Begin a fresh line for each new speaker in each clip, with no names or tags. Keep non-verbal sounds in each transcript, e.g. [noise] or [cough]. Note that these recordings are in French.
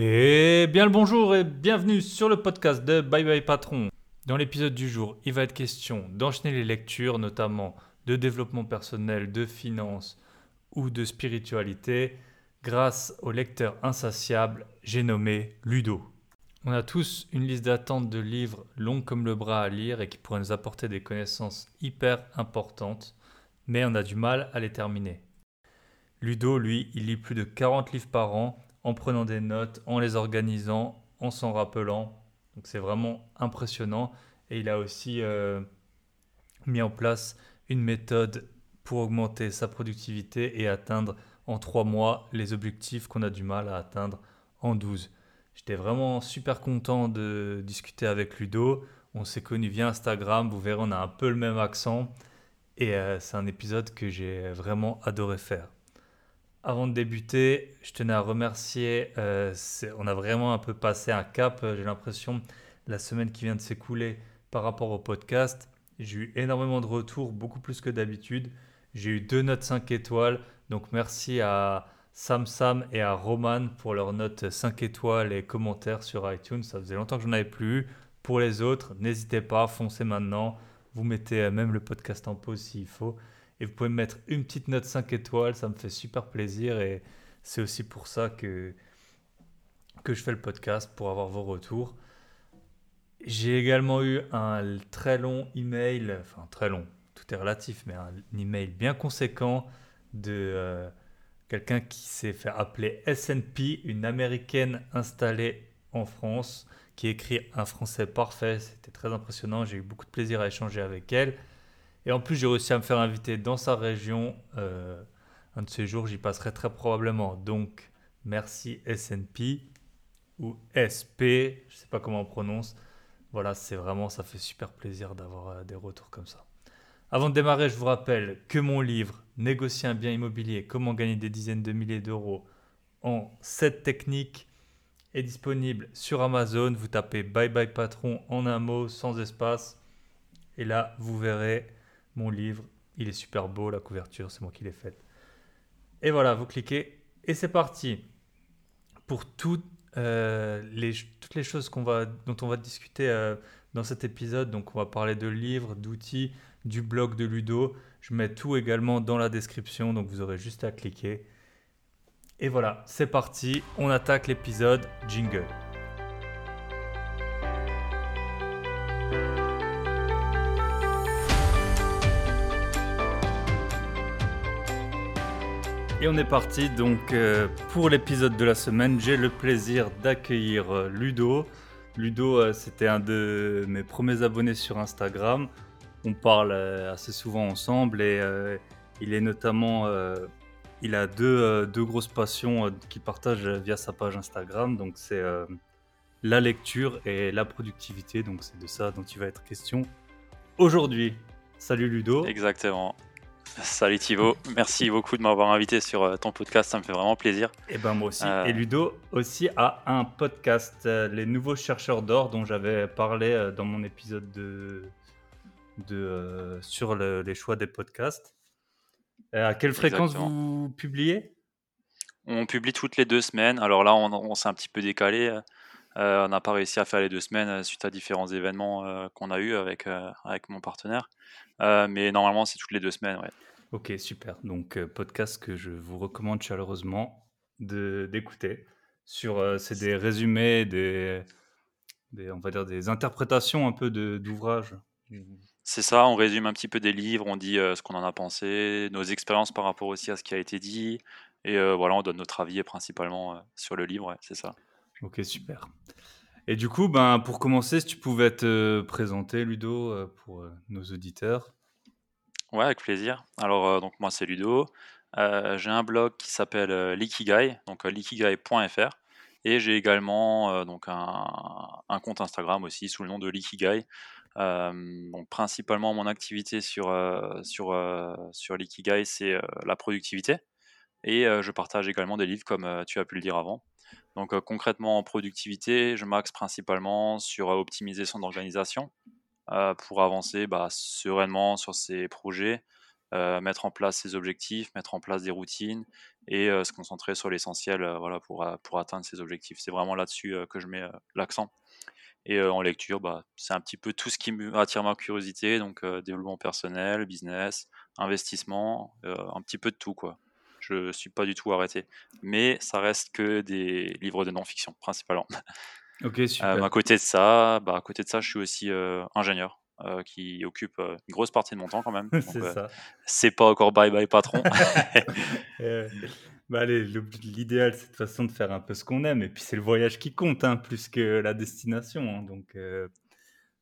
Et bien le bonjour et bienvenue sur le podcast de Bye Bye Patron. Dans l'épisode du jour, il va être question d'enchaîner les lectures, notamment de développement personnel, de finance ou de spiritualité, grâce au lecteur insatiable, j'ai nommé Ludo. On a tous une liste d'attente de livres longs comme le bras à lire et qui pourraient nous apporter des connaissances hyper importantes, mais on a du mal à les terminer. Ludo, lui, il lit plus de 40 livres par an en prenant des notes, en les organisant, en s'en rappelant. Donc c'est vraiment impressionnant. Et il a aussi euh, mis en place une méthode pour augmenter sa productivité et atteindre en trois mois les objectifs qu'on a du mal à atteindre en 12. J'étais vraiment super content de discuter avec Ludo. On s'est connus via Instagram, vous verrez, on a un peu le même accent. Et euh, c'est un épisode que j'ai vraiment adoré faire. Avant de débuter, je tenais à remercier, euh, on a vraiment un peu passé un cap, euh, j'ai l'impression, la semaine qui vient de s'écouler par rapport au podcast. J'ai eu énormément de retours, beaucoup plus que d'habitude. J'ai eu deux notes 5 étoiles, donc merci à Sam Sam et à Roman pour leurs notes 5 étoiles et commentaires sur iTunes. Ça faisait longtemps que je n'en avais plus. Pour les autres, n'hésitez pas, foncez maintenant. Vous mettez même le podcast en pause s'il faut. Et vous pouvez me mettre une petite note 5 étoiles, ça me fait super plaisir. Et c'est aussi pour ça que, que je fais le podcast, pour avoir vos retours. J'ai également eu un très long email, enfin très long, tout est relatif, mais un email bien conséquent de euh, quelqu'un qui s'est fait appeler SNP, une américaine installée en France, qui écrit un français parfait. C'était très impressionnant. J'ai eu beaucoup de plaisir à échanger avec elle. Et en plus, j'ai réussi à me faire inviter dans sa région. Euh, un de ces jours, j'y passerai très probablement. Donc, merci SNP ou SP, je sais pas comment on prononce. Voilà, c'est vraiment, ça fait super plaisir d'avoir euh, des retours comme ça. Avant de démarrer, je vous rappelle que mon livre Négocier un bien immobilier, comment gagner des dizaines de milliers d'euros en 7 techniques est disponible sur Amazon. Vous tapez Bye Bye Patron en un mot, sans espace. Et là, vous verrez mon livre. Il est super beau, la couverture, c'est moi qui l'ai faite. Et voilà, vous cliquez et c'est parti. Pour toutes, euh, les, toutes les choses qu'on va, dont on va discuter euh, dans cet épisode, donc on va parler de livres, d'outils, du blog de Ludo. Je mets tout également dans la description, donc vous aurez juste à cliquer. Et voilà, c'est parti, on attaque l'épisode Jingle. Et on est parti donc euh, pour l'épisode de la semaine. J'ai le plaisir d'accueillir euh, Ludo. Ludo, euh, c'était un de mes premiers abonnés sur Instagram. On parle assez souvent ensemble et il est notamment, il a deux, deux grosses passions qu'il partage via sa page Instagram. Donc c'est la lecture et la productivité. Donc c'est de ça dont il va être question aujourd'hui. Salut Ludo.
Exactement. Salut Thibaut, merci beaucoup de m'avoir invité sur euh, ton podcast, ça me fait vraiment plaisir.
Et eh ben moi aussi. Euh, Et Ludo aussi a un podcast, euh, Les Nouveaux Chercheurs d'Or, dont j'avais parlé dans mon épisode de, de sur les choix des podcasts. à quelle fréquence vous publiez?
On publie toutes les deux semaines. Alors là, on, s'est un petit peu décalé. On n'a pas réussi à faire les deux semaines suite à différents événements qu'on a eu avec, avec mon partenaire. mais normalement, c'est toutes les deux semaines. Ouais.
Ok, super. Donc, euh, podcast que je vous recommande chaleureusement d'écouter. Sur, euh, c'est des résumés, des, on va dire des interprétations un peu d'ouvrages.
C'est ça, on résume un petit peu des livres, on dit euh, ce qu'on en a pensé, nos expériences par rapport aussi à ce qui a été dit, et voilà, on donne notre avis principalement sur le livre, c'est ça.
Ok, super. Et du coup, ben, pour commencer, si tu pouvais te présenter, Ludo, pour nos auditeurs.
Ouais, avec plaisir. Alors, euh, donc moi, c'est Ludo. Euh, j'ai un blog qui s'appelle euh, Likigai, donc likigai.fr. Et j'ai également donc un, compte Instagram aussi sous le nom de Likigai. donc principalement mon activité sur, sur, sur Likigai, c'est la productivité. Et je partage également des livres comme tu as pu le dire avant. Donc concrètement en productivité, je m'axe principalement sur optimiser son organisation, euh, pour avancer bah, sereinement sur ses projets mettre en place ses objectifs, mettre en place des routines et se concentrer sur l'essentiel voilà, pour, pour atteindre ses objectifs. C'est vraiment là-dessus que je mets l'accent. Et en lecture, bah, c'est un petit peu tout ce qui attire ma curiosité, donc développement personnel, business, investissement, un petit peu de tout quoi. Je suis pas du tout arrêté, mais ça reste que des livres de non-fiction principalement. [laughs]
Ok super.
à côté de ça, bah, à côté de ça, je suis aussi ingénieur. qui occupe une grosse partie de mon temps quand même. [laughs]
c'est ça.
C'est pas encore bye bye patron. [laughs]
Bah allez, l'idéal, c'est de toute façon de faire un peu ce qu'on aime. Et puis, c'est le voyage qui compte, hein, plus que la destination. Hein, donc, euh,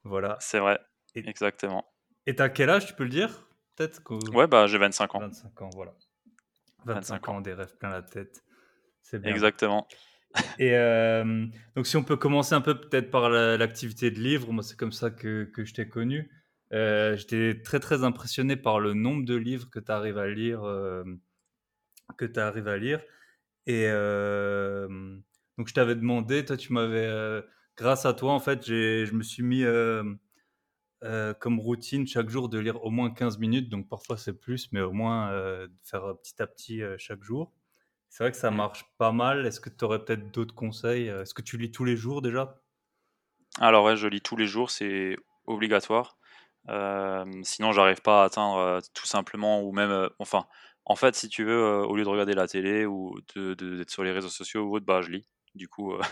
voilà.
C'est vrai, exactement.
Et t'as quel âge, tu peux le dire Peut-être
Ouais, bah j'ai 25 ans.
25 ans, voilà. 25, ans, des rêves plein la tête.
C'est bien. Exactement.
Et euh, donc, si on peut commencer un peu peut-être par l'activité de livre, moi, c'est comme ça que, que je t'ai connu. Euh, J'étais très, très impressionné par le nombre de livres que tu arrives à lire que tu arrives à lire. Et donc, je t'avais demandé, toi, tu m'avais, grâce à toi, en fait, je me suis mis comme routine chaque jour de lire au moins 15 minutes. Donc, parfois, c'est plus, mais au moins de faire petit à petit chaque jour. C'est vrai que ça marche pas mal. Est-ce que tu aurais peut-être d'autres conseils Est-ce que tu lis tous les jours déjà?
Alors, ouais, je lis tous les jours, c'est obligatoire. sinon, j'arrive pas à atteindre tout simplement, ou même, enfin, en fait, si tu veux, euh, au lieu de regarder la télé ou d'être sur les réseaux sociaux ou autre, bah, je lis. Du coup, euh,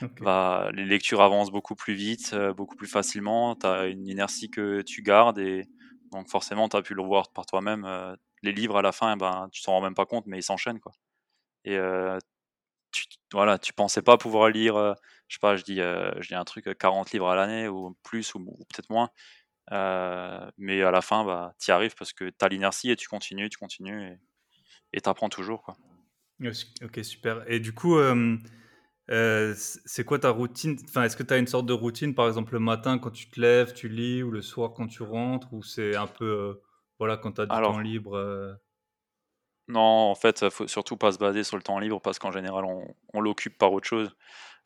[laughs] bah, les lectures avancent beaucoup plus vite, euh, beaucoup plus facilement. Tu as une inertie que tu gardes et donc forcément, tu as pu le voir par toi-même. les livres, à la fin, eh ben, tu t'en rends même pas compte, mais ils s'enchaînent. Quoi. Et tu, voilà, tu pensais pas pouvoir lire, je sais pas, je dis, je dis un truc, 40 livres à l'année ou plus ou, ou peut-être moins. Euh, mais à la fin, bah, tu y arrives parce que tu as l'inertie et tu continues, tu continues et tu apprends toujours. Quoi.
Ok, super. Et du coup, euh, euh, c'est quoi ta routine? Enfin, Est-ce que tu as une sorte de routine, par exemple le matin quand tu te lèves, tu lis, ou le soir quand tu rentres, ou c'est un peu, voilà, quand tu as du temps libre
Non, en fait, faut surtout pas se baser sur le temps libre parce qu'en général, on, on l'occupe par autre chose.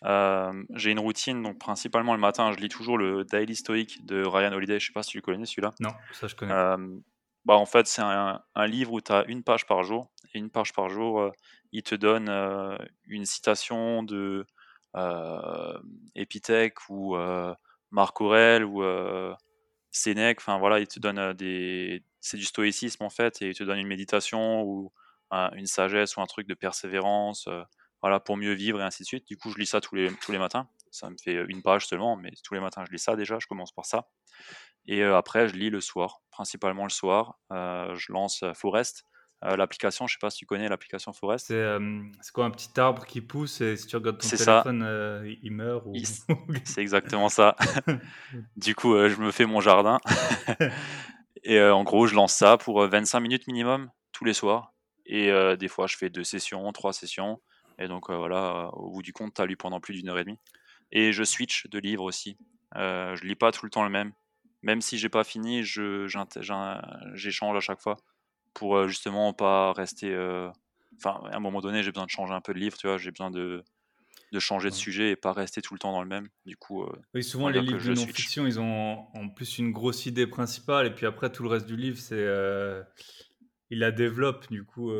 Euh, j'ai une routine, donc principalement le matin, je lis toujours le Daily Stoic de Ryan Holiday. Je sais pas si tu le connais celui-là.
Non, ça je connais.
Euh, bah, en fait, c'est un, livre où tu as une page par jour. Et une page par jour, euh, il te donne une citation de Epithèque ou Marc Aurèle ou Sénèque. Enfin voilà, il te donne des. C'est du stoïcisme en fait, et il te donne une méditation ou une sagesse ou un truc de persévérance voilà, pour mieux vivre et ainsi de suite. Du coup, je lis ça tous les, tous les matins. Ça me fait une page seulement, mais tous les matins, je lis ça déjà. Je commence par ça. Et euh, après, je lis le soir, principalement le soir. Euh, je lance euh, Forest. l'application, je sais pas si tu connais l'application Forest.
C'est quoi un petit arbre qui pousse et si tu regardes ton téléphone, il meurt ou... [laughs]
C'est exactement ça. [laughs] du coup, je me fais mon jardin. [laughs] et en gros, je lance ça pour 25 minutes minimum tous les soirs. Et des fois, je fais deux sessions, trois sessions. Et donc voilà, au bout du compte, tu as lu pendant plus d'une heure et demie. Et je switch de livre aussi. Je lis pas tout le temps le même. Même si j'ai pas fini, j'échange à chaque fois pour euh, justement pas rester. Enfin, à un moment donné, j'ai besoin de changer un peu de livre, tu vois. J'ai besoin de, de changer de sujet et pas rester tout le temps dans le même. Du coup,
oui, souvent les livres de non-fiction, ils ont en plus une grosse idée principale et puis après tout le reste du livre, c'est ils la développent. Du coup,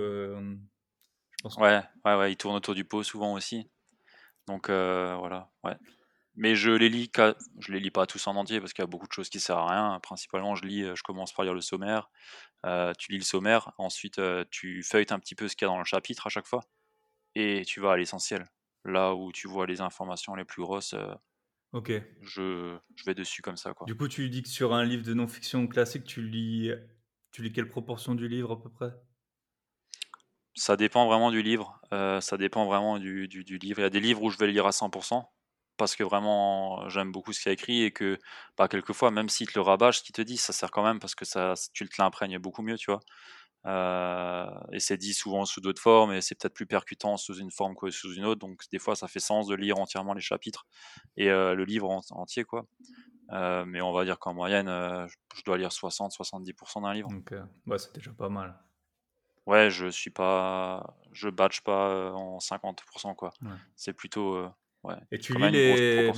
Ouais, ouais, ouais, ils tournent autour du pot souvent aussi. Donc euh, voilà, ouais. Mais je les lis, je les lis pas tous en entier parce qu'il y a beaucoup de choses qui servent à rien. Principalement, je lis, je commence par lire le sommaire. Euh, tu lis le sommaire, ensuite euh, tu feuilletes un petit peu ce qu'il y a dans le chapitre à chaque fois, et tu vas à l'essentiel. Là où tu vois les informations les plus grosses,
ok.
Je, je vais dessus comme ça quoi.
Du coup, tu dis que sur un livre de non-fiction classique, tu lis, tu lis quelle proportion du livre à peu près?
Ça dépend vraiment du livre. Euh, ça dépend vraiment du, du, livre. Il y a des livres où je vais le lire à 100% parce que vraiment j'aime beaucoup ce qu'il y a écrit et que bah, quelquefois, même s'il te le rabâche, ce qu'il te dit, ça sert quand même parce que ça, tu te l'imprègnes beaucoup mieux, tu vois. Euh, et c'est dit souvent sous d'autres formes et c'est peut-être plus percutant sous une forme que sous une autre. Donc des fois, ça fait sens de lire entièrement les chapitres et euh, le livre entier, quoi. mais on va dire qu'en moyenne, je dois lire 60-70% d'un livre.
Donc, ouais, c'est déjà pas mal.
Ouais, je suis pas, je batch pas en 50%, quoi. C'est plutôt, ouais,
Et tu lis les,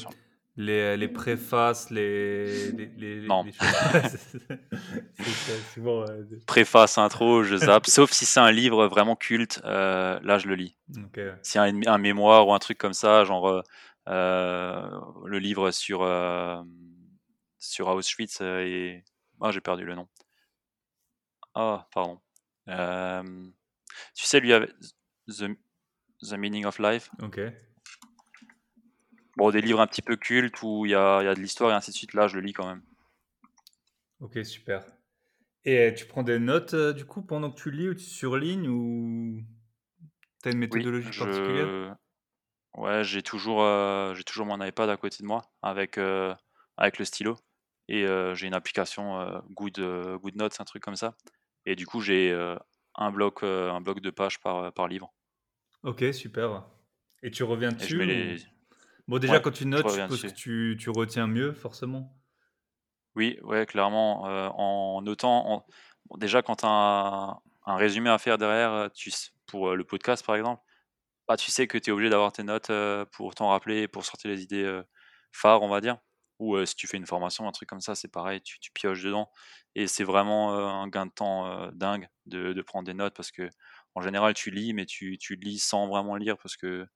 les, les préfaces, les, les, les-
Non. [laughs] [laughs]
souvent. euh,
Préface, intro, je zappe. Sauf si c'est un livre vraiment culte, euh, là je le lis.
Ok, ouais.
Si un, un mémoire ou un truc comme ça, genre euh, euh, le livre sur, euh, sur Auschwitz euh, et. Ah, j'ai perdu le nom. Ah, pardon. Euh, tu sais, lui, avec The, The Meaning of Life?
ok.
Bon, des livres un petit peu cultes où il y a, y a de l'histoire et ainsi de suite. Là, je le lis quand même.
Ok, super. Et tu prends des notes euh, du coup pendant que tu lis ou tu surlignes ou tu as une
Oui,
méthodologie particulière?
Je... Ouais, j'ai toujours, euh, j'ai toujours mon iPad à côté de moi avec, euh, avec le stylo. Et j'ai une application Good, Good Notes, un truc comme ça. Et du coup, j'ai un, bloc, un bloc de pages par, par livre.
Ok, super. Et tu reviens
Et je
dessus ou-. Bon, déjà
Ouais,
quand tu notes, je
reviens
suppose que
dessus.
tu, tu retiens mieux forcément.
Oui, ouais, clairement. euh, en notant. en- bon, déjà, quand tu as un, un résumé à faire derrière, euh, tu, pour euh, le podcast par exemple, bah, tu sais que tu es obligé d'avoir tes notes euh, pour t'en rappeler, pour sortir les idées phares, on va dire. Ou si tu fais une formation, un truc comme ça, c'est pareil, tu, tu pioches dedans. Et c'est vraiment un gain de temps dingue de, de prendre des notes parce que en général, tu lis, mais tu, tu lis sans vraiment lire parce que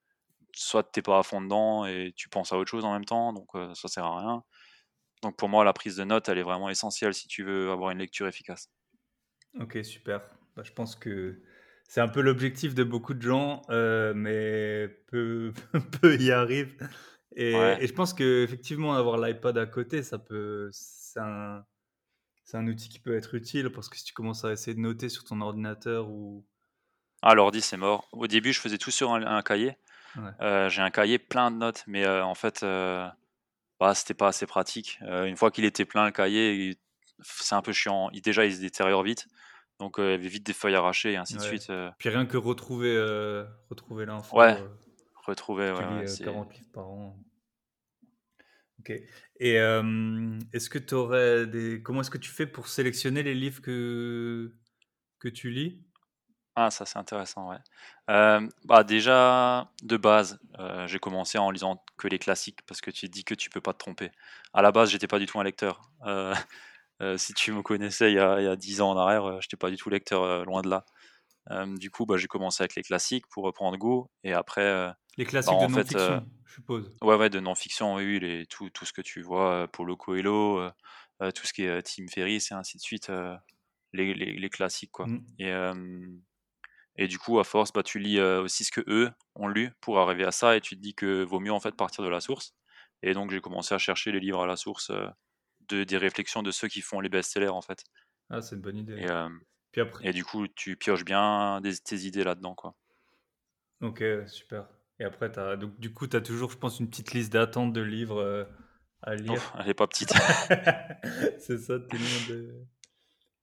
soit t'es pas à fond dedans et tu penses à autre chose en même temps, donc euh, ça sert à rien. Donc pour moi, la prise de notes, elle est vraiment essentielle si tu veux avoir une lecture efficace.
Ok, super. Bah, je pense que c'est un peu l'objectif de beaucoup de gens, euh, mais peu, [laughs] peu y arrivent. Et,
Ouais.
et je pense que effectivement avoir l'iPad à côté, ça peut, c'est un, un outil qui peut être utile parce que si tu commences à essayer de noter sur ton ordinateur ou
Ah, l'ordi, c'est mort. Au début, je faisais tout sur un, un cahier.
Ouais.
Euh, j'ai un cahier plein de notes, mais euh, en fait, euh, bah, c'était pas assez pratique. Une fois qu'il était plein, le cahier, c'est un peu chiant. Il, déjà, il se détériore vite. Donc, il y avait vite des feuilles arrachées et ainsi de suite.
puis rien que retrouver, retrouver l'info.
Ouais, retrouver, ouais,
lis
ouais, c'est-
40 livres par an. Ok. Et euh, est-ce que tu aurais des, comment est-ce que tu fais pour sélectionner les livres que que tu lis?
Ah, ça c'est intéressant, ouais. Euh, bah déjà, de base, euh, j'ai commencé en lisant que les classiques parce que tu dis que tu peux pas te tromper. À la base, j'étais pas du tout un lecteur. Euh, [laughs] si tu me connaissais il y a, il y a 10 ans en arrière, j'étais pas du tout lecteur, loin de là. Du coup, bah, j'ai commencé avec les classiques pour reprendre goût et après,
Les
bah,
classiques de
en euh,
non-fiction, je suppose.
ouais, ouais, de non-fiction, oui, oui, les, tout, tout ce que tu vois, Paulo Coelho, tout ce qui est Tim Ferriss et ainsi de suite, les, les, les classiques, quoi.
Mm.
Et, et du coup, à force, bah, tu lis euh, aussi ce que eux ont lu pour arriver à ça, et tu te dis que vaut mieux en fait partir de la source. Et donc, j'ai commencé à chercher les livres à la source euh, de, des réflexions de ceux qui font les best-sellers en fait.
Ah, c'est une bonne idée.
Et, euh,
Puis après,
et du coup, tu pioches bien des, tes idées là-dedans, quoi.
ok, super. Et après, t'as, donc du coup, tu as toujours, je pense, une petite liste d'attente de livres euh, à lire.
Elle est pas petite. [laughs]
c'est ça, tout le monde.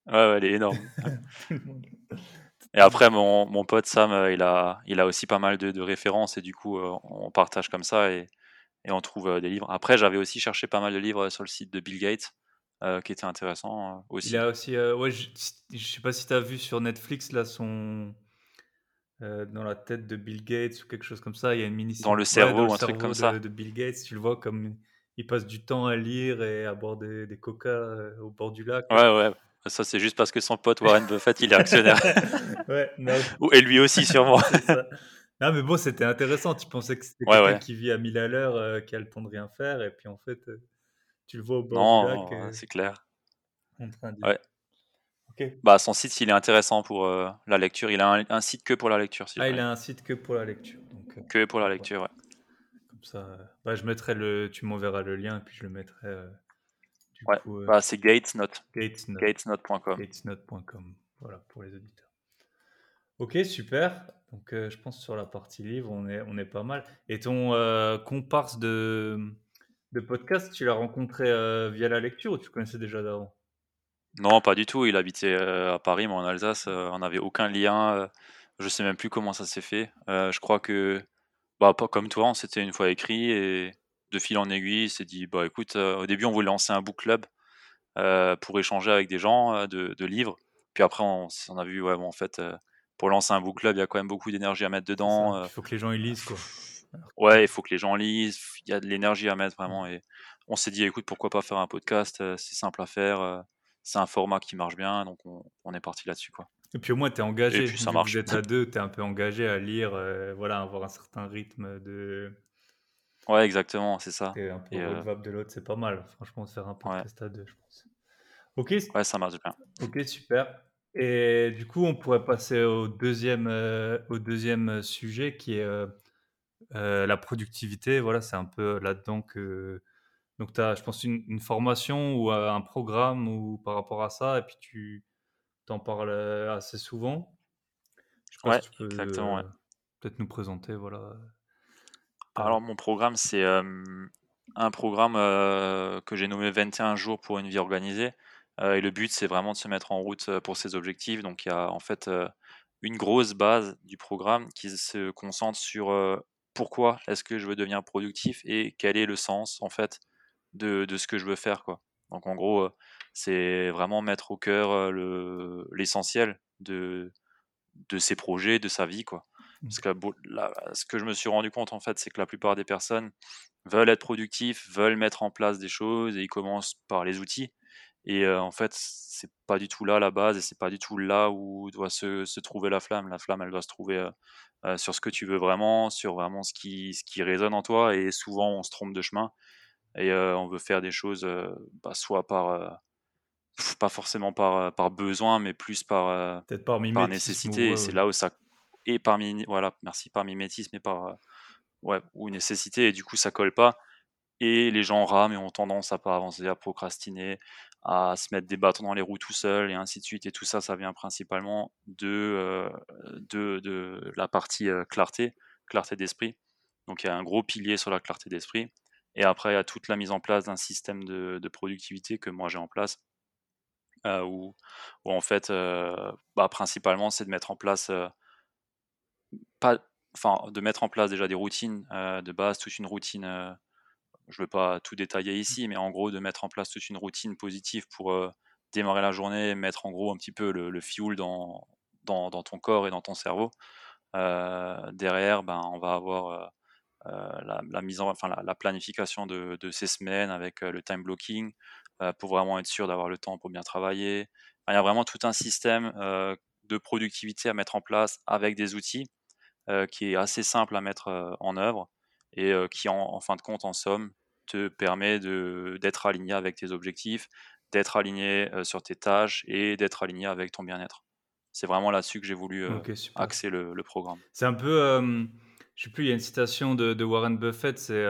est-
ouais, ouais, elle est énorme. [laughs] Et après, mon, mon pote Sam, euh, il a, il a aussi pas mal de, de références, et du coup, euh, on partage comme ça, et, et on trouve euh, des livres. Après, j'avais aussi cherché pas mal de livres sur le site de Bill Gates, euh, qui étaient intéressants euh, aussi.
Il a aussi, euh, ouais, je, je sais pas si tu as vu sur Netflix là son dans la tête de Bill Gates ou quelque chose comme ça. Il y a une mini
Dans le
ouais,
cerveau
le
un truc comme
de,
ça.
de Bill Gates. Tu le vois comme il passe du temps à lire et à boire des, des coca au bord du lac.
Ouais, ouais. Ça, c'est juste parce que son pote Warren [laughs] Buffett, il est actionnaire. [laughs]
ouais, non,
Et lui aussi, sûrement. [laughs]
Non, mais bon, c'était intéressant. Tu pensais que c'était
Ouais,
quelqu'un
ouais.
qui vit à 1000 à l'heure, euh, qui a le temps de rien faire, et puis en fait, euh, tu le vois au bord
Non,
du lac
non,
euh,
c'est clair.
en train de.
Ouais. Bah, son site, il est intéressant pour euh, la lecture. Il a un, un site que pour la lecture, si
Ah, il a un site que pour la lecture. Donc,
Que pour la lecture, ouais.
Comme ça, bah, je mettrai le, tu m'enverras le lien et puis je le mettrai
Ouais.
euh,
Bah, c'est Gatesnote.
gatesnote,
Gatesnote.com.
gatesnote.com. Voilà pour les auditeurs. Ok, super. Donc euh, je pense sur la partie livre, on est, on est pas mal. Et ton euh, comparse de, de podcast, tu l'as rencontré via la lecture ou tu connaissais déjà d'avant?
Non, pas du tout. Il habitait à Paris, mais en Alsace, on n'avait aucun lien. je sais même plus comment ça s'est fait. Je crois que, bah, pas comme toi, on s'était une fois écrit et de fil en aiguille, il s'est dit, bah écoute, euh, au début, on voulait lancer un book club euh, pour échanger avec des gens euh, de, de livres. Puis après, on, a vu, ouais, bon, en fait, pour lancer un book club, il y a quand même beaucoup d'énergie à mettre dedans.
Il faut que les gens y lisent quoi.
ouais, il faut que les gens lisent. il y a de l'énergie à mettre vraiment. Et on s'est dit, écoute, pourquoi pas faire un podcast C'est simple à faire. c'est un format qui marche bien. Donc, on, est parti là-dessus. quoi.
Et puis au moins, tu es engagé.
Et puis ça marche.
Vous êtes à deux, tu es un peu engagé à lire, voilà, avoir un certain rythme de.
Ouais, exactement, c'est ça.
Et un peu de l'autre, c'est pas mal. Franchement, de faire un podcast à deux, je pense.
Ok. Ouais, ça marche bien.
Ok, super. Et du coup, on pourrait passer au deuxième, euh, au deuxième sujet qui est euh, euh, la productivité. Voilà, c'est un peu là-dedans que. Donc, tu as, je pense, une, formation ou un programme ou par rapport à ça, et puis tu t'en parles assez souvent.
Je ouais, tu exactement.
Peut-être nous présenter, voilà.
Alors, mon programme, c'est un programme que j'ai nommé 21 jours pour une vie organisée. Et le but, c'est vraiment de se mettre en route pour ses objectifs. Donc, il y a en fait une grosse base du programme qui se concentre sur pourquoi est-ce que je veux devenir productif et quel est le sens en fait de, de ce que je veux faire. Quoi. Donc, en gros, c'est vraiment mettre au cœur l'essentiel de, de ses projets, de sa vie. Quoi. Mmh. Parce que ce que je me suis rendu compte, en fait, c'est que la plupart des personnes veulent être productifs, veulent mettre en place des choses et ils commencent par les outils. Et en fait, c'est pas du tout là la base et c'est pas du tout là où doit se, se, trouver la flamme. La flamme, elle doit se trouver sur ce que tu veux vraiment, sur vraiment ce qui, ce qui résonne en toi. Et souvent, on se trompe de chemin et on veut faire des choses bah, soit par pas forcément par, par besoin, mais plus par,
par,
par nécessité. et c'est là où ça. Et par, voilà, merci, par mimétisme et par. ouais, ou nécessité, et du coup, ça colle pas. Et les gens rament et ont tendance à pas avancer, à procrastiner, à se mettre des bâtons dans les roues tout seul et ainsi de suite. Et tout ça, ça vient principalement de, euh, de, de, la partie euh, clarté, clarté d'esprit. Donc il y a un gros pilier sur la clarté d'esprit. Et après, il y a toute la mise en place d'un système de, productivité que moi j'ai en place. Euh, où, où, en fait, euh, bah, principalement, c'est de mettre en place pas, enfin, de mettre en place déjà des routines de base, toute une routine je ne vais pas tout détailler mmh. ici, mais en gros, de mettre en place toute une routine positive pour euh, démarrer la journée, mettre en gros un petit peu le, le fuel dans, dans, ton corps et dans ton cerveau. Euh, derrière, ben, on va avoir euh, la, mise en, enfin, la, planification de, ces semaines avec le time blocking pour vraiment être sûr d'avoir le temps pour bien travailler. il y a vraiment tout un système de productivité à mettre en place avec des outils qui est assez simple à mettre en œuvre et qui en, fin de compte, en somme, te permet d'être aligné avec tes objectifs, d'être aligné sur tes tâches et d'être aligné avec ton bien-être. C'est vraiment là-dessus que j'ai voulu axer le, programme.
C'est un peu, je sais plus, il y a une citation de, Warren Buffett, c'est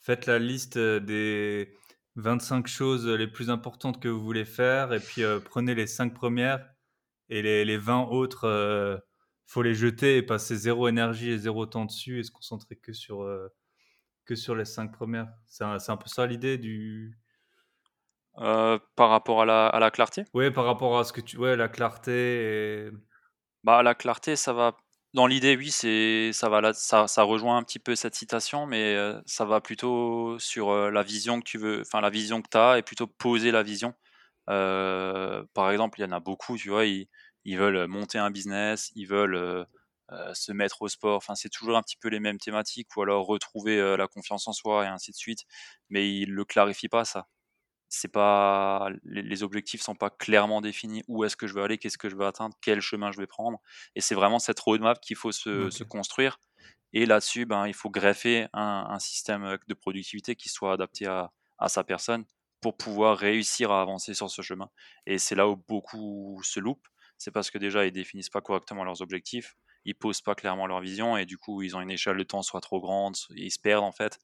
faites la liste des 25 choses les plus importantes que vous voulez faire et puis prenez les 5 premières et les, les 20 autres, faut les jeter et passer zéro énergie et zéro temps dessus et se concentrer que sur que sur les cinq premières. C'est un, un, peu ça l'idée du.
Euh, par rapport à la, à la clarté?
Oui, par rapport à ce que tu. Ouais, la clarté. Et...
Bah, la clarté, ça va. Dans l'idée, oui, c'est ça va là, ça, ça, rejoint un petit peu cette citation, mais euh, ça va plutôt sur euh, la vision que tu veux, enfin la vision que tu as, et plutôt poser la vision. par exemple, il y en a beaucoup, tu vois, ils, ils veulent monter un business, ils veulent se mettre au sport. Enfin, c'est toujours un petit peu les mêmes thématiques, ou alors retrouver la confiance en soi et ainsi de suite. Mais il le clarifie pas ça. C'est pas les, objectifs sont pas clairement définis. Où est-ce que je veux aller, qu'est-ce que je veux atteindre, quel chemin je vais prendre? Et c'est vraiment cette roadmap qu'il faut se, se, construire. Et là-dessus, ben, il faut greffer un, un, système de productivité qui soit adapté à, à sa personne pour pouvoir réussir à avancer sur ce chemin. Et c'est là où beaucoup se loupent. C'est parce que déjà, ils définissent pas correctement leurs objectifs ils posent pas clairement leur vision et du coup ils ont une échelle de temps soit trop grande, ils se perdent en fait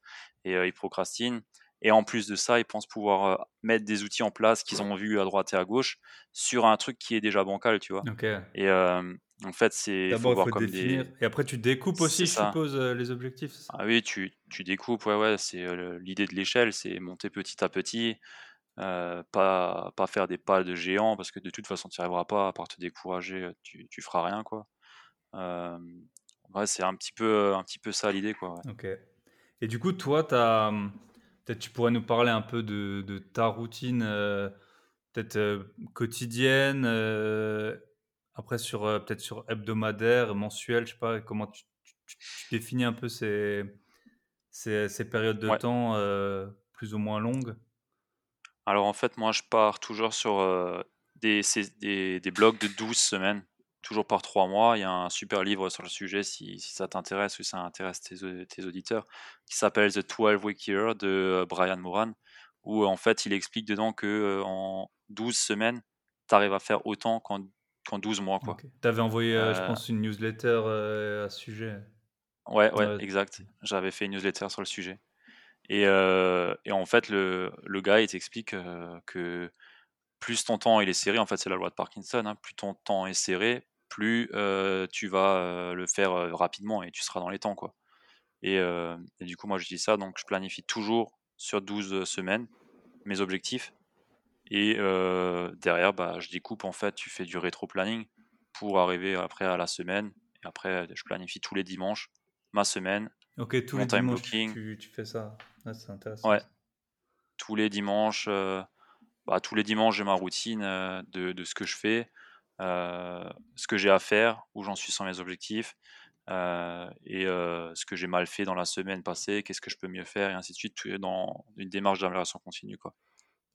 et euh, ils procrastinent. Et en plus de ça, ils pensent pouvoir euh, mettre des outils en place qu'ils ont vus à droite et à gauche sur un truc qui est déjà bancal, tu vois. Et euh, en fait, c'est
d'abord il faut définir. Des... Et après, tu découpes aussi, je suppose, les objectifs.
Ah oui, tu, tu découpes. Ouais, ouais. C'est l'idée de l'échelle, c'est monter petit à petit. Pas, pas faire des pas de géant parce que de toute façon tu n'y arriveras pas à part te décourager tu, tu feras rien quoi ouais, c'est un petit peu, un petit peu ça l'idée, quoi.
Ok. Et du coup, toi, as, peut-être tu pourrais nous parler un peu de, de ta routine, peut-être quotidienne, après sur peut-être sur hebdomadaire, mensuel, je sais pas comment tu, définis un peu ces, ces, ces périodes de temps plus ou moins longues?
Alors en fait, moi je pars toujours sur des, des, des, blocs de 12 semaines, toujours par 3 mois. Il y a un super livre sur le sujet si, si ça t'intéresse ou si ça intéresse tes, tes auditeurs, qui s'appelle The 12 Week Year de Brian Moran, où en fait il explique dedans que en 12 semaines, tu arrives à faire autant qu'en 12 mois. Quoi.
Tu avais envoyé, je pense, une newsletter à ce sujet.
Ouais, ouais, exact. J'avais fait une newsletter sur le sujet. Et, et en fait, le, le gars, il t'explique que plus ton temps il est serré, en fait, c'est la loi de Parkinson, hein, plus ton temps est serré, plus tu vas le faire rapidement et tu seras dans les temps. Quoi. Et, et du coup, moi, je dis ça, donc je planifie toujours sur 12 semaines mes objectifs. Et derrière, bah, je découpe, en fait, tu fais du rétro-planning pour arriver après à la semaine. Et après, je planifie tous les dimanches ma semaine.
Ok, tous les dimanches, tu, tu, fais ça. C'est intéressant.
Ouais. Tous les dimanches, euh, bah, tous les dimanches, j'ai ma routine euh, de, de, ce que je fais, euh, ce que j'ai à faire, où j'en suis sans mes objectifs, et ce que j'ai mal fait dans la semaine passée, qu'est-ce que je peux mieux faire, et ainsi de suite, dans une démarche d'amélioration continue. Quoi.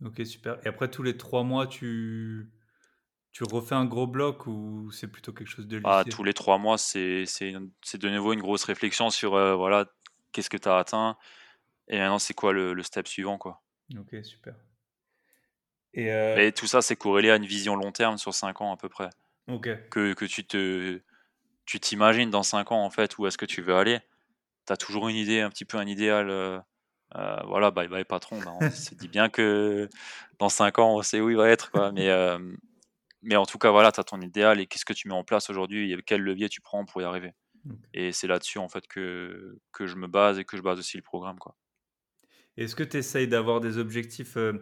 Ok, super. Et après, tous les trois mois, tu, tu refais un gros bloc ou c'est plutôt quelque chose de
ah, Tous les trois mois, c'est de nouveau une grosse réflexion sur euh, voilà, qu'est-ce que tu as atteint et maintenant c'est quoi le, le, step suivant. Quoi?
Ok, super.
Et, euh tout ça, c'est corrélé à une vision long terme sur cinq ans à peu près.
Ok.
Que, que tu te tu t'imagines dans cinq ans en fait où est-ce que tu veux aller? Tu as toujours une idée, un petit peu un idéal. Euh, voilà, bye bye patron. Bah, on se dit bien que dans cinq ans, on sait où il va être. Quoi. Mais mais en tout cas, voilà, tu as ton idéal et qu'est-ce que tu mets en place aujourd'hui et quel levier tu prends pour y arriver. Et c'est là-dessus, en fait, que, que je me base et que je base aussi le programme. Quoi.
Est-ce que tu essayes d'avoir des objectifs euh, Tu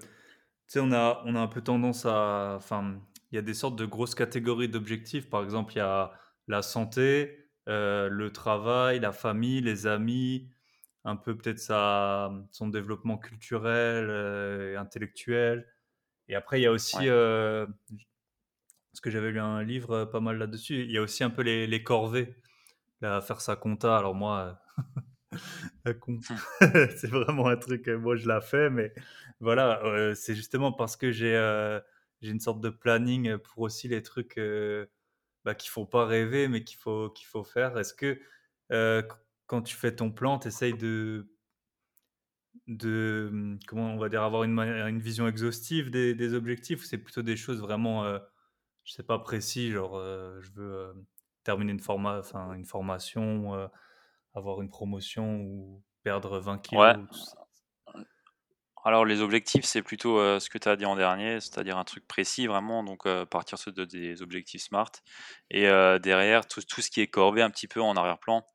sais, on a, on a un peu tendance à. Enfin, il y a des sortes de grosses catégories d'objectifs. Par exemple, il y a la santé, euh, le travail, la famille, les amis, un peu peut-être son développement culturel euh, et intellectuel. Et après, il y a aussi, parce que j'avais lu un livre euh, pas mal là-dessus. Il y a aussi un peu les, les corvées, faire sa compta. Alors moi, euh, [laughs] c'est vraiment un truc, euh, moi je la fais, mais voilà, c'est justement parce que j'ai j'ai une sorte de planning pour aussi les trucs bah, qu'il faut pas rêver, mais qu'il faut, qu'il faut faire. Est-ce que quand tu fais ton plan, tu essayes de, de, hum, comment on va dire, avoir une, une vision exhaustive des, des objectifs ou c'est plutôt des choses vraiment je sais pas précis, genre euh, je veux euh, terminer une, forma, enfin, une formation, euh, avoir une promotion ou perdre 20 kilos.
Alors les objectifs, c'est plutôt ce que tu as dit en dernier, c'est-à-dire un truc précis vraiment, donc partir de des objectifs SMART. Et derrière, tout, tout, ce qui est corvé un petit peu en arrière-plan,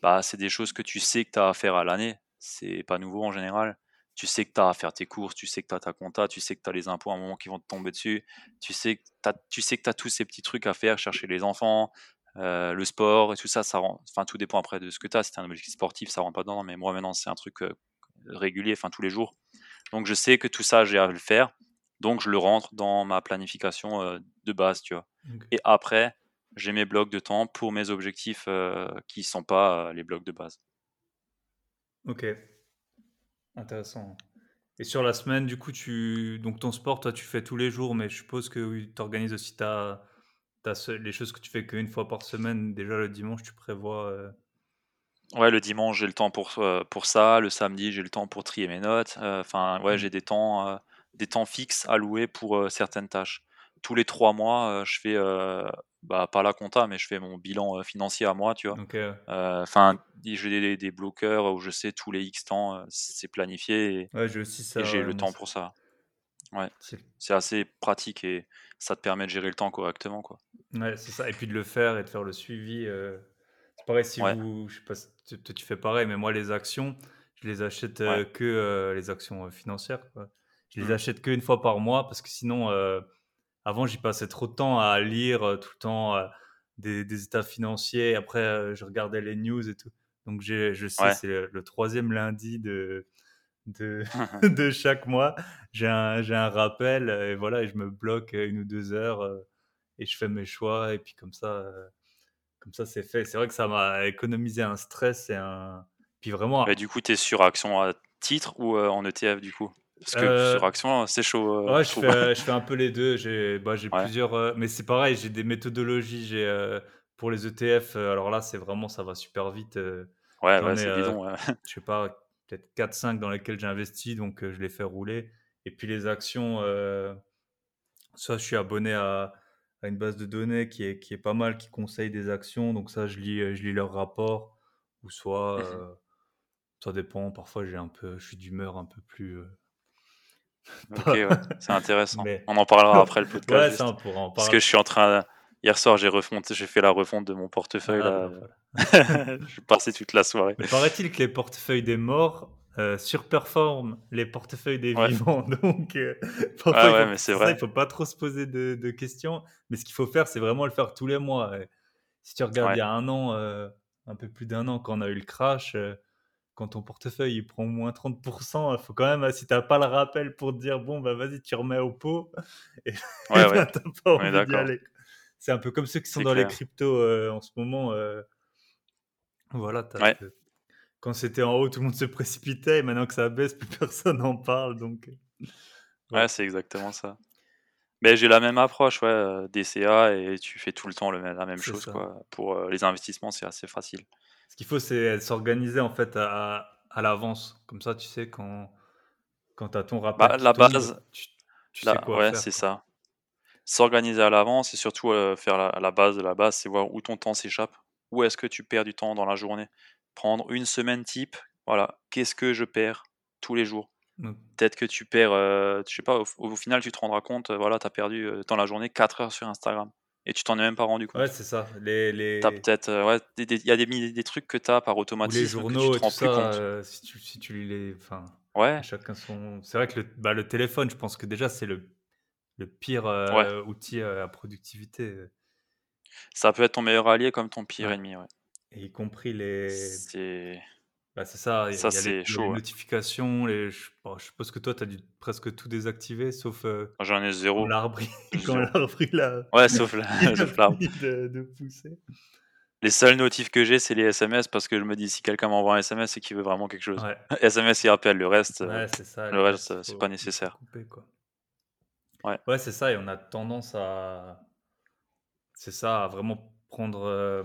bah, c'est des choses que tu sais que tu as à faire à l'année. C'est pas nouveau en général tu sais que tu as à faire tes courses, tu sais que tu as ta compta, tu sais que tu as les impôts à un moment qui vont te tomber dessus, tu sais que tu tu sais que as tous ces petits trucs à faire, chercher les enfants, euh, le sport et tout ça, ça rend, enfin tout dépend après de ce que tu as. Si tu un objectif sportif, ça rentre pas dedans, mais moi maintenant c'est un truc euh, régulier, enfin tous les jours. Donc je sais que tout ça j'ai à le faire, donc je le rentre dans ma planification euh, de base, tu vois. Et après, j'ai mes blocs de temps pour mes objectifs qui sont pas les blocs de base.
Ok, Intéressant. Et sur la semaine, du coup, tu donc ton sport, toi, tu fais tous les jours, mais je suppose que tu organises aussi ta, les choses que tu fais qu'une fois par semaine. Déjà, le dimanche, tu prévois. Euh,
ouais, le dimanche, j'ai le temps pour, euh, pour ça. Le samedi, j'ai le temps pour trier mes notes. Euh, enfin, ouais, mmh. j'ai des temps, des temps fixes alloués pour certaines tâches. Tous les trois mois, je fais bah, pas la compta, mais je fais mon bilan financier à moi, tu vois. Enfin, j'ai des, des, bloqueurs où je sais tous les X temps, c'est planifié et,
ouais, aussi ça,
j'ai le temps pour ça. Ouais, c'est assez pratique et ça te permet de gérer le temps correctement, quoi.
Ouais, c'est ça. Et puis de le faire et de faire le suivi. C'est pareil si vous, je sais pas, tu, tu fais pareil, mais moi les actions, je les achète que les actions financières. Quoi. Je les mmh. achète qu'une fois par mois parce que sinon avant, j'y passais trop de temps à lire euh, tout le temps euh, des, états financiers. Après, euh, je regardais les news et tout. Donc, je sais, c'est le, troisième lundi de, de, [laughs] de chaque mois. J'ai un, un, rappel et voilà, je me bloque une ou deux heures et je fais mes choix. Et puis, comme ça, comme ça c'est fait. C'est vrai que ça m'a économisé un stress et un, Puis vraiment.
du coup, tu es sur action à titre ou en ETF du coup? Parce que sur action, c'est chaud.
ouais, je fais, je [laughs] fais, un peu les deux. J'ai bah, plusieurs. mais c'est pareil, j'ai des méthodologies. J'ai pour les ETF. alors là, c'est vraiment, ça va super vite.
ouais, ouais c'est bidon.
Je sais pas, peut-être 4-5 dans lesquels j'ai investi, donc je les fais rouler. Et puis les actions, ça, je suis abonné à, à, une base de données qui est, qui est pas mal, qui conseille des actions. Donc ça, je lis, je lis leurs rapports. Ou soit, mmh ça dépend. Parfois, j'ai un peu, je suis d'humeur un peu plus. [laughs]
ok, ouais, c'est intéressant. On en parlera [laughs] après le podcast.
ouais, ça, on en
Parce que je suis en train. Hier soir, j'ai j'ai fait la refonte de mon portefeuille. Ah, là. Bah, [laughs] je suis passé toute la soirée.
Mais paraît-il que les portefeuilles des morts euh, surperforment les portefeuilles des vivants. [laughs] Donc, euh,
ah mais c'est vrai.
il ne faut pas trop se poser de, questions. Mais ce qu'il faut faire, c'est vraiment le faire tous les mois. si tu regardes il y a un an, euh, un peu plus d'un an, quand on a eu le crash, quand ton portefeuille il prend moins 30%, il faut quand même, si tu n'as pas le rappel pour te dire, bon, bah vas-y, tu remets au pot. [laughs] Et,
ouais, ouais. pas envie
C'est un peu comme ceux qui sont dans les cryptos en ce moment. voilà, tu as, quand c'était en haut, tout le monde se précipitait. Et maintenant que ça baisse, plus [laughs] personne n'en parle. Donc,
euh, ouais, c'est exactement ça. Mais j'ai la même approche, ouais, euh, DCA, et tu fais tout le temps le, la même chose. Quoi. Pour euh, les investissements, c'est assez facile.
Ce qu'il faut, c'est s'organiser en fait à, à l'avance. Comme ça, tu sais, quand, quand tu as ton rapport.
Bah, la base, tu, sais quoi ouais, c'est ça. S'organiser à l'avance et surtout faire la, la, base de la base, c'est voir où ton temps s'échappe. Où est-ce que tu perds du temps dans la journée? Prendre une semaine type, voilà, qu'est-ce que je perds tous les jours? Mmh. Peut-être que tu perds, euh, je sais pas, au, final, tu te rendras compte, euh, voilà, tu as perdu euh, dans la journée 4 heures sur Instagram. Et tu t'en es même pas rendu compte.
Ouais, c'est ça. Les, les...
peut-être, ouais, il y a des, des, trucs que tu as par automatisme.
les journaux, que tu te rends plus compte. si, tu, si tu les. Enfin,
ouais.
Chacun son. C'est vrai que le, bah, le téléphone, je pense que déjà, c'est le, le pire outil à productivité.
Ça peut être ton meilleur allié comme ton pire ennemi, ouais.
Et y compris les.
C'est.
Bah, c'est ça,
il y a, les,
notifications. Les... Je, suppose que toi, tu as dû presque tout désactiver, sauf. Euh,
J'en ai zéro.
L'arbre, quand l'arbre, il [laughs]
Ouais, sauf [laughs] [laughs] l'arbre.
De, de, pousser.
Les seuls notifs que j'ai, c'est les SMS parce que je me dis si quelqu'un m'envoie un SMS, c'est qu'il veut vraiment quelque chose. SMS, il rappelle. Le reste,
ouais, ça,
le reste, c'est pas nécessaire.
quoi.
Ouais,
ouais c'est ça. Et on a tendance à. C'est ça, à vraiment prendre. Euh,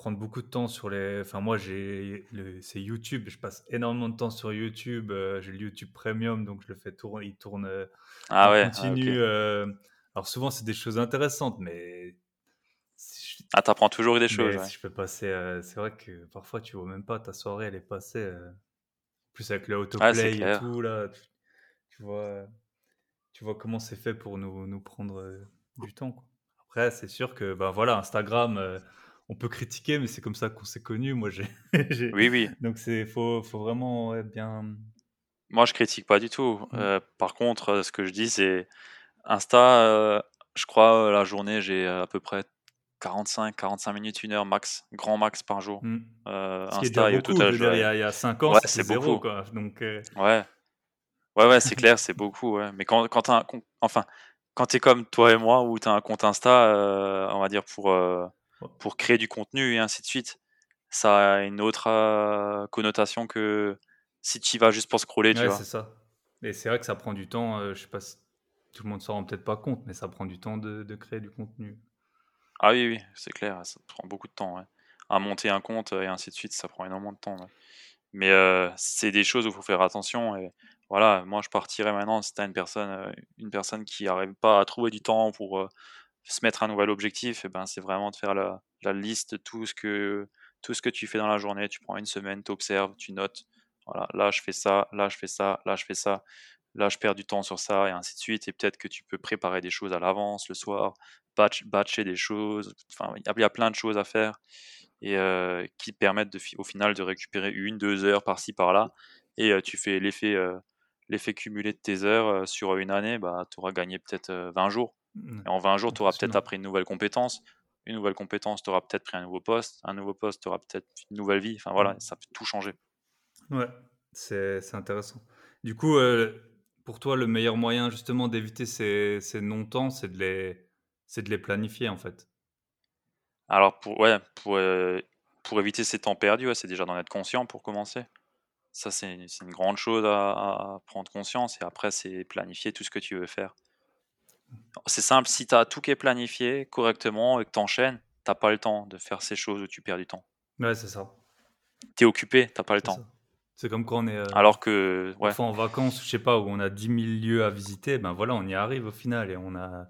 prendre beaucoup de temps sur les. Enfin, moi, j'ai c'est YouTube. Je passe énormément de temps sur YouTube. Euh, j'ai le YouTube Premium, donc je le fais tourner. Il tourne. Euh,
ah ouais.
Continue. Euh, alors souvent, c'est des choses intéressantes, mais.
Ah, t'apprends toujours des choses.
Si je peux passer. c'est vrai que parfois, tu vois même pas ta soirée, elle est passée. plus avec le autoplay et tout là, tu, vois. Tu vois comment c'est fait pour nous, nous prendre du temps. Quoi. Après, c'est sûr que ben voilà, Instagram on peut critiquer, mais c'est comme ça qu'on s'est connus. Moi, j'ai. [laughs]
oui, oui.
Donc, c'est faut, faut vraiment bien.
Moi, je critique pas du tout. Mmh. Euh, par contre, euh, ce que je dis, c'est Insta. Euh, je crois la journée, j'ai à peu près 45, 45 minutes, une heure max, grand max par jour.
Mmh. Insta et tout à Il y, a 5 ans, c'est zéro. Quoi. Donc,
Ouais. Ouais, ouais, c'est clair, c'est beaucoup. Ouais. Mais quand, quand un, enfin, quand tu es comme toi et moi, où tu as un compte Insta, on va dire pour pour créer du contenu et ainsi de suite. Ça a une autre euh, connotation que si tu y vas juste pour scroller, tu
ouais,
vois.
c'est ça. Et c'est vrai que ça prend du temps. Euh, je sais pas si tout le monde s'en rend peut-être pas compte, mais ça prend du temps de, de créer du contenu.
Ah oui, oui, c'est clair. Ça prend beaucoup de temps. Ouais. À monter un compte et ainsi de suite, ça prend énormément de temps. Mais c'est des choses où il faut faire attention. Voilà, moi je partirais maintenant si tu as une personne, une personne qui n'arrive pas à trouver du temps pour se mettre un nouvel objectif, ben, c'est vraiment de faire la, liste de tout ce, que, tout ce que tu fais dans la journée. Tu prends une semaine, tu observes, tu notes. Voilà, là je fais ça, là je fais ça, là je fais ça, là je perds du temps sur ça, et ainsi de suite. Et peut-être que tu peux préparer des choses à l'avance, le soir, batch, batcher des choses. Enfin, il y, a plein de choses à faire et euh, qui permettent de, au final de récupérer une, deux heures par-ci par-là. Et euh, tu fais l'effet euh, l'effet cumulé de tes heures sur une année, bah, tu auras gagné peut-être 20 jours. Mmh. Et en 20 jours, tu auras peut-être appris une nouvelle compétence. Une nouvelle compétence, tu auras peut-être pris un nouveau poste. Un nouveau poste, tu auras peut-être une nouvelle vie. Enfin voilà, mmh. ça peut tout changer.
Ouais, c'est intéressant. Du coup, euh, pour toi, le meilleur moyen justement d'éviter ces, ces non-temps, c'est de, les, de les planifier en fait?
Alors, pour, ouais, pour, euh, pour éviter ces temps perdus, ouais, c'est déjà d'en être conscient pour commencer. Ça, c'est c'est une grande chose à, à prendre conscience. Et après, c'est planifier tout ce que tu veux faire. C'est simple, si tu as tout qui est planifié correctement et que tu enchaînes, tu pas le temps de faire ces choses où tu perds du temps.
Ouais, c'est ça.
Tu es occupé, tu pas le
C'est
temps.
ça. C'est comme quand on est euh,
Alors que, ouais,
en vacances, je sais pas, où on a 10 000 lieux à visiter, ben voilà, on y arrive au final et on n'a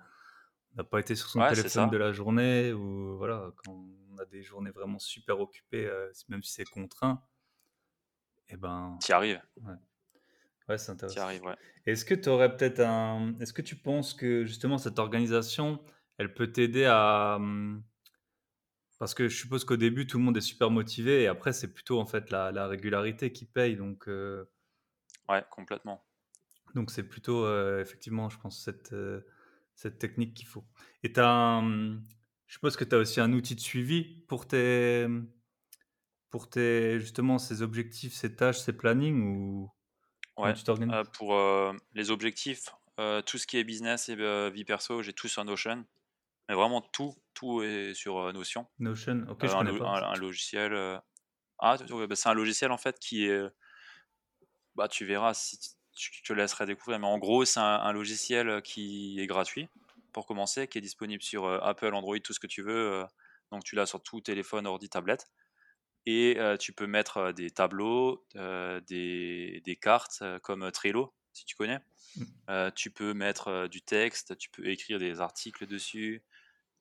pas été sur son
Ouais,
téléphone de la journée ou voilà, quand on a des journées vraiment super occupées, euh, même si c'est contraint, et ben
tu y arrives.
ouais, c'est intéressant.
arrives, ouais.
Est-ce que tu aurais peut-être un. Est-ce que tu penses que justement cette organisation, elle peut t'aider à. hum, Parce que je suppose qu'au début, tout le monde est super motivé et après, c'est plutôt en fait la, la régularité qui paye. Donc, euh,
Ouais, complètement.
donc c'est plutôt euh, effectivement, je pense, cette, euh, cette technique qu'il faut. Et tu je suppose que tu as aussi un outil de suivi pour tes, pour tes, justement, ces objectifs, ces tâches, ces plannings ou
Ouais.
tu t'organises?
pour les objectifs, tout ce qui est business et vie perso, j'ai tout sur Notion. Mais vraiment tout, tout est sur euh, Notion.
Notion, ok,
Euh,
je
un,
connais
lo-
pas.
un- un logiciel. euh, Ah, tu- bah, c'est un logiciel en fait qui est. Bah, tu verras si t- je te laisserai découvrir. Mais en gros, c'est un, un logiciel euh, qui est gratuit pour commencer, qui est disponible sur euh, Apple, Android, tout ce que tu veux. euh, donc tu l'as sur tout téléphone, ordi, tablette. Et euh, tu peux mettre euh, des tableaux, euh, des, des cartes euh, comme euh, Trello, si tu connais.
Mm.
Euh, tu peux mettre euh, du texte, tu peux écrire des articles dessus.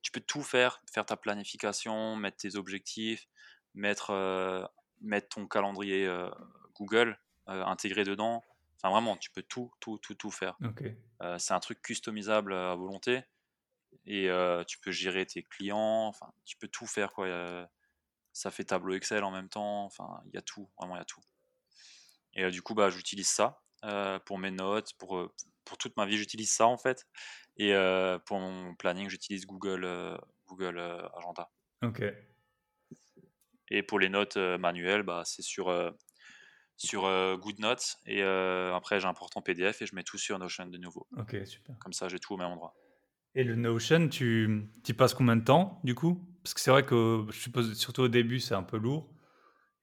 Tu peux tout faire, faire ta planification, mettre tes objectifs, mettre, euh, mettre ton calendrier euh, Google euh, intégré dedans. Enfin, vraiment, tu peux tout, tout, tout, tout faire.
Ok,
Euh, c'est un truc customisable à volonté et tu peux gérer tes clients. Enfin, tu peux tout faire quoi. Ça fait tableau Excel en même temps. Enfin, il y a tout, vraiment il y a tout. Et du coup, bah, j'utilise ça pour mes notes, pour, pour toute ma vie, j'utilise ça en fait. Et euh, pour mon planning, j'utilise Google, euh, Google euh, Agenda.
ok,
Et pour les notes manuelles, bah, c'est sur, sur GoodNotes. Et après, j'importe en PDF et je mets tout sur Notion de nouveau.
ok, super.
Comme ça, j'ai tout au même endroit.
Et le Notion, tu y passes combien de temps du coup? Parce que c'est vrai que je suppose, surtout au début, c'est un peu lourd.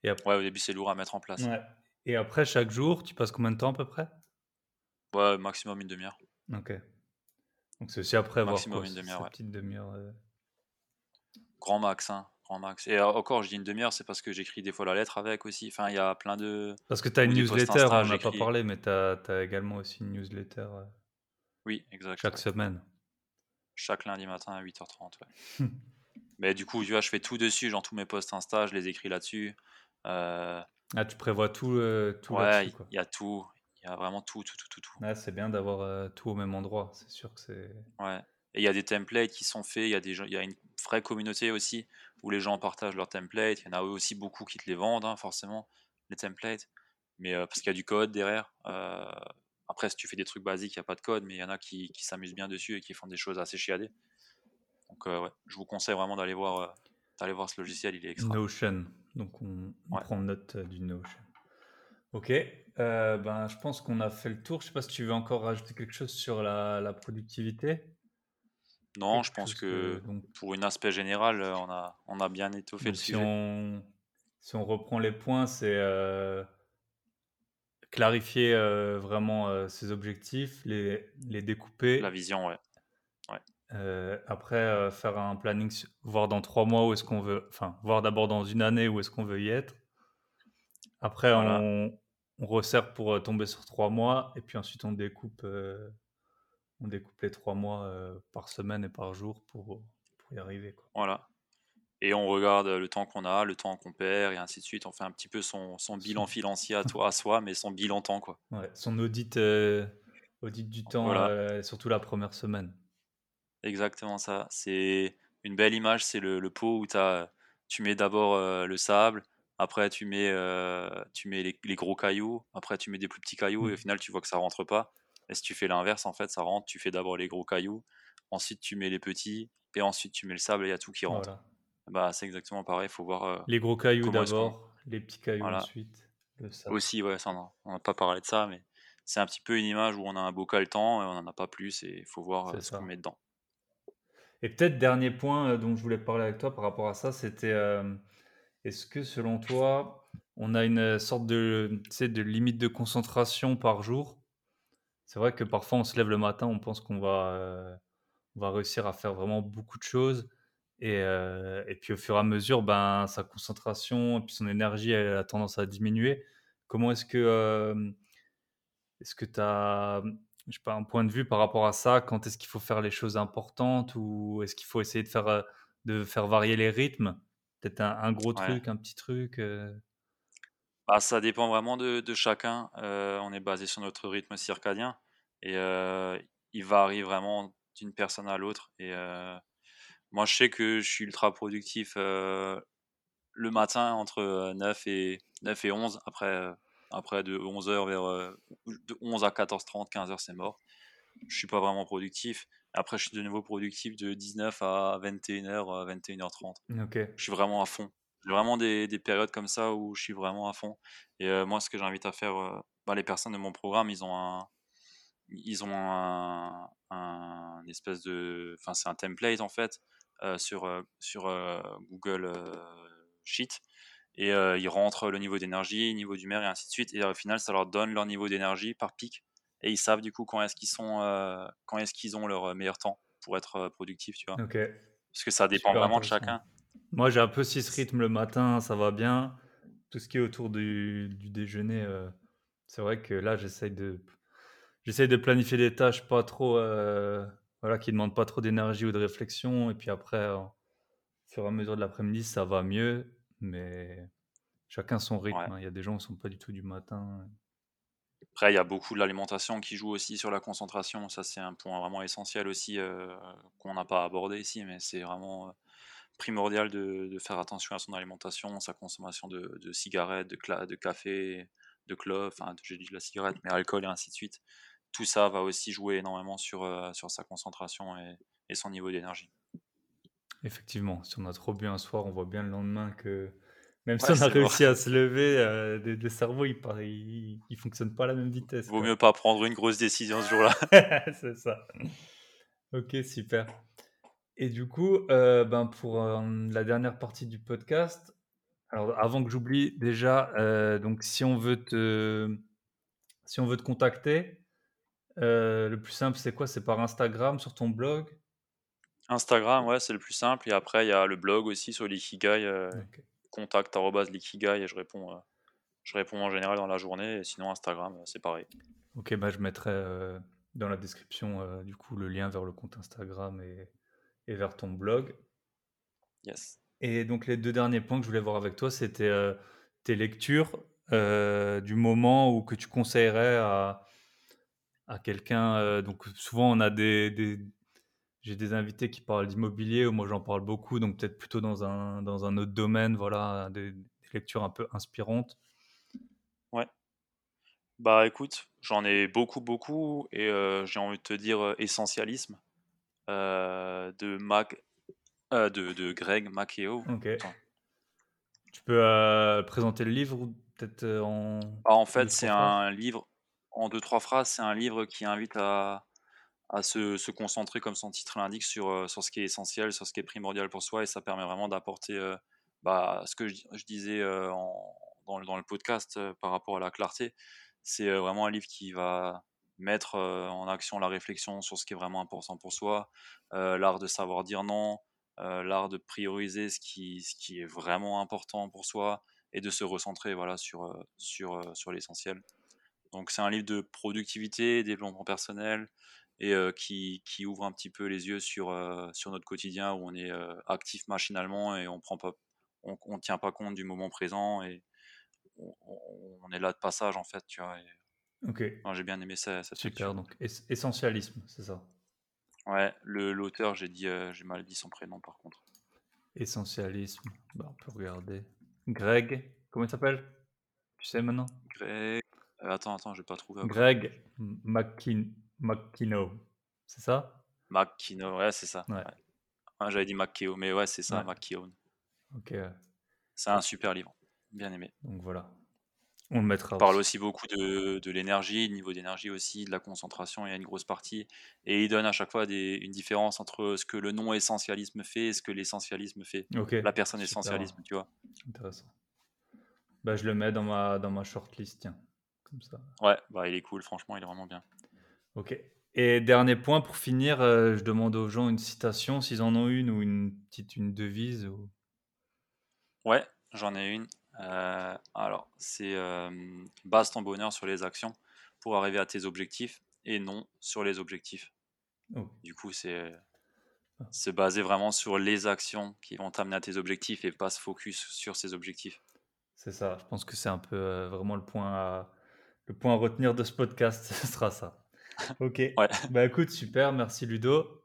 Et après,
Ouais, au début, c'est lourd à mettre en place.
Ouais. Et après, chaque jour, tu passes combien de temps à peu près?
Ouais, maximum une demi-heure.
Ok. Donc c'est aussi après avoir quoi,
une demi-heure, ouais.
petite demi-heure. euh.
Grand max, hein. Grand max. Et euh, encore, je dis une demi-heure, c'est parce que j'écris des fois la lettre avec aussi. Enfin, il y a plein de.
Parce que tu as une newsletter,
Insta,
on n'en a pas parlé, mais tu as, également aussi une newsletter euh,
Oui, exact.
chaque semaine.
Chaque lundi matin à 8h30. ouais. [laughs] Mais du coup, tu vois, je fais tout dessus, genre tous mes posts Insta, je les écris là-dessus. Euh,
Ah, tu prévois tout, euh, tout
ouais,
là-dessus.
il y a tout. Il y a vraiment tout, tout, tout, tout, tout.
C'est bien d'avoir euh, tout au même endroit. C'est sûr que c'est.
Ouais. Et il y a des templates qui sont faits, il y a des gens, il y a une vraie communauté aussi où les gens partagent leurs templates. Il y en a eux aussi beaucoup qui te les vendent, hein, forcément, les templates. Mais euh, parce qu'il y a du code derrière. Euh, après, si tu fais des trucs basiques, il n'y a pas de code, mais il y en a qui, qui s'amusent bien dessus et qui font des choses assez chiadées. Donc, ouais, je vous conseille vraiment d'aller voir, d'aller voir ce logiciel, il est extra.
Notion. Donc on, on
Ouais.
prend note du Notion. Ok. Euh, ben, je pense qu'on a fait le tour. Je sais pas si tu veux encore rajouter quelque chose sur la, la productivité.
Non, je pense que
donc,
pour un aspect général, euh, on a, on a bien étoffé le
si
sujet.
on si on reprend les points, c'est euh, clarifier euh, vraiment ses objectifs, les, les découper.
La vision, ouais.
Après, faire un planning, voir dans trois mois où est-ce qu'on veut, enfin, voir d'abord dans une année où est-ce qu'on veut y être. Après,
Voilà.
on, on resserre pour euh, tomber sur trois mois, et puis ensuite on découpe, euh, on découpe les trois mois euh, par semaine et par jour pour, pour y arriver. Quoi.
Voilà. Et on regarde le temps qu'on a, le temps qu'on perd, et ainsi de suite. On fait un petit peu son, son bilan financier à, [laughs] toi, à soi, mais son bilan temps, quoi.
Ouais, son audit, euh, audit du temps,
Voilà.
surtout la première semaine.
Exactement ça. C'est une belle image, c'est le, le pot où tu mets d'abord le sable, après tu mets, euh, tu mets les, les gros cailloux, après tu mets des plus petits cailloux, et au
Mm.
final tu vois que ça rentre pas. Et si tu fais l'inverse, en fait, ça rentre. Tu fais d'abord les gros cailloux, ensuite tu mets les petits, et ensuite tu mets le sable, et il y a tout qui rentre.
Voilà.
Bah, c'est exactement pareil, il faut voir euh,
Les gros cailloux d'abord, les petits cailloux
Voilà.
ensuite, le sable.
Aussi, ouais, ça, on n'a pas parlé de ça, mais c'est un petit peu une image où on a un bocal temps et on n'en a pas plus, et il faut voir euh, ce qu'on met dedans.
Et peut-être dernier point dont je voulais parler avec toi par rapport à ça, c'était est-ce que selon toi, on a une sorte de, limite de concentration par jour? C'est vrai que parfois on se lève le matin, on pense qu'on va, euh, réussir à faire vraiment beaucoup de choses. Et, euh, et, puis au fur et à mesure, ben, sa concentration et puis son énergie elle a tendance à diminuer. Comment est-ce que euh, est-ce que tu as pas, un point de vue par rapport à ça? Quand est-ce qu'il faut faire les choses importantes ou est-ce qu'il faut essayer de faire, de faire varier les rythmes? Peut-être un, gros truc, un petit truc
bah, Ça dépend vraiment de, de chacun. on est basé sur notre rythme circadien et il varie vraiment d'une personne à l'autre. Et moi, je sais que je suis ultra productif le matin entre 9 et, 9 et 11. Après, après de 11h vers de 11 à 14h30, 15h, c'est mort. Je suis pas vraiment productif. Après, je suis de nouveau productif de 19 à 21h, 21h30. Je suis vraiment à fond. J'ai vraiment des, des, périodes comme ça où je suis vraiment à fond. Et moi, ce que j'invite à faire, bah, les personnes de mon programme, ils ont un, ils ont un, un espèce de, enfin c'est un template en fait euh, sur euh, sur euh, Google Sheet et ils rentrent le niveau d'énergie, niveau d'humeur et ainsi de suite et au final ça leur donne leur niveau d'énergie par pic et ils savent du coup quand est-ce qu'ils sont quand est-ce qu'ils ont leur meilleur temps pour être productif tu vois. Parce que ça dépend vraiment de chacun.
Moi j'ai un peu ce rythme le matin, ça va bien. Tout ce qui est autour du, du déjeuner, c'est vrai que là j'essaye de j'essaie de planifier des tâches pas trop, euh, voilà, qui demandent pas trop d'énergie ou de réflexion. Et puis après, au fur et à mesure de l'après-midi, ça va mieux. Mais chacun son rythme. Hein. Il y a des gens qui sont pas du tout du matin.
Après, il y a beaucoup de l'alimentation qui joue aussi sur la concentration. Ça, c'est un point vraiment essentiel aussi euh, qu'on n'a pas abordé ici, mais c'est vraiment euh, primordial de, faire attention à son alimentation, sa consommation de, cigarettes, de, café, de clopes, enfin, j'ai dit de la cigarette, mais alcool et ainsi de suite tout ça va aussi jouer énormément sur, euh, sur sa concentration et, son niveau d'énergie.
Effectivement, si on a trop bu un soir, on voit bien le lendemain que même si on a réussi à se lever, euh, le, cerveau il, il, il, fonctionne pas à la même vitesse.
Vaut mieux pas prendre une grosse décision ce jour-là. [laughs]
C'est ça. Ok, super. Et du coup, euh, ben pour la dernière partie du podcast, alors avant que j'oublie déjà, donc si on veut te, si on veut te contacter, euh, le plus simple, c'est quoi? C'est par Instagram, sur ton blog?
Instagram, ouais, c'est le plus simple. Et après, il y a le blog aussi sur l'Ikigai, euh, contact l'Ikigai, et je réponds, euh, je réponds en général dans la journée. Et sinon, Instagram, euh, c'est pareil.
Ok, bah, je mettrai dans la description du coup le lien vers le compte Instagram et, et, vers ton blog.
Yes.
Et donc, les deux derniers points que je voulais voir avec toi, c'était tes lectures du moment où que tu conseillerais à à quelqu'un. Euh, donc souvent on a des, j'ai des invités qui parlent d'immobilier moi j'en parle beaucoup, donc peut-être plutôt dans un dans un autre domaine, voilà, des, lectures un peu inspirantes.
Ouais. Bah écoute, j'en ai beaucoup beaucoup et euh, j'ai envie de te dire euh, essentialisme de Mac de, de Greg Maceo.
Ok. Tu peux présenter le livre peut-être en.
Ah, en fait, c'est un livre en deux, trois phrases, c'est un livre qui invite à, à se, concentrer, comme son titre l'indique, sur, euh, sur ce qui est essentiel, sur ce qui est primordial pour soi, et ça permet vraiment d'apporter euh, bah, ce que je, disais euh, dans, dans, le podcast par rapport à la clarté. C'est vraiment un livre qui va mettre en action la réflexion sur ce qui est vraiment important pour soi, l'art de savoir dire non, l'art de prioriser ce qui, ce qui est vraiment important pour soi, et de se recentrer voilà, sur, sur, sur l'essentiel. Donc c'est un livre de productivité, développement personnel et qui, qui, ouvre un petit peu les yeux sur, sur notre quotidien où on est actif machinalement et on prend pas on, on, tient pas compte du moment présent et on, on, est là de passage en fait tu vois
ok.
j'ai bien aimé ça
super donc essentialisme c'est ça?
Ouais l'auteur j'ai dit j'ai mal dit son prénom par contre.
Essentialisme bah, on peut regarder. Greg comment il s'appelle? Tu sais maintenant?
Greg euh, attends, attends, je vais pas trouver.
Greg McKinno, c'est ça?
McKinno, ouais, c'est ça. Ouais. J'avais dit McKeo, mais ouais, c'est ça, ouais.
Ok.
C'est un super livre, bien aimé.
Donc voilà. On le mettra.
Il parle aussi beaucoup de, de l'énergie, niveau d'énergie aussi, de la concentration, il y a une grosse partie. Et il donne à chaque fois des, une différence entre ce que le non-essentialisme fait et ce que l'essentialisme fait.
Ok.
La personne
super.
essentialisme, tu vois.
Intéressant. Bah, je le mets dans ma, dans ma shortlist, tiens. Comme ça.
Ouais, bah il est cool, franchement, il est vraiment bien.
Ok. Et dernier point pour finir, euh, je demande aux gens une citation, s'ils en ont une ou une petite une devise. Ou...
Ouais, j'en ai une. Euh, alors, c'est euh, base ton bonheur sur les actions pour arriver à tes objectifs et non sur les objectifs.
Oh.
Du coup, c'est se baser vraiment sur les actions qui vont t'amener à tes objectifs et pas se focus sur ces objectifs.
C'est ça. Je pense que c'est un peu euh, vraiment le point à le point à retenir de ce podcast. [laughs] Ce sera ça. Ok.
Ouais.
Bah écoute, super. Merci Ludo.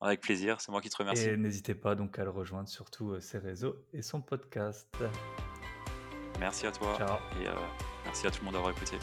Avec plaisir, c'est moi qui te remercie.
Et n'hésitez pas donc à le rejoindre surtout euh, ses réseaux et son podcast.
Merci à toi
Ciao.
et euh, merci à tout le monde d'avoir écouté.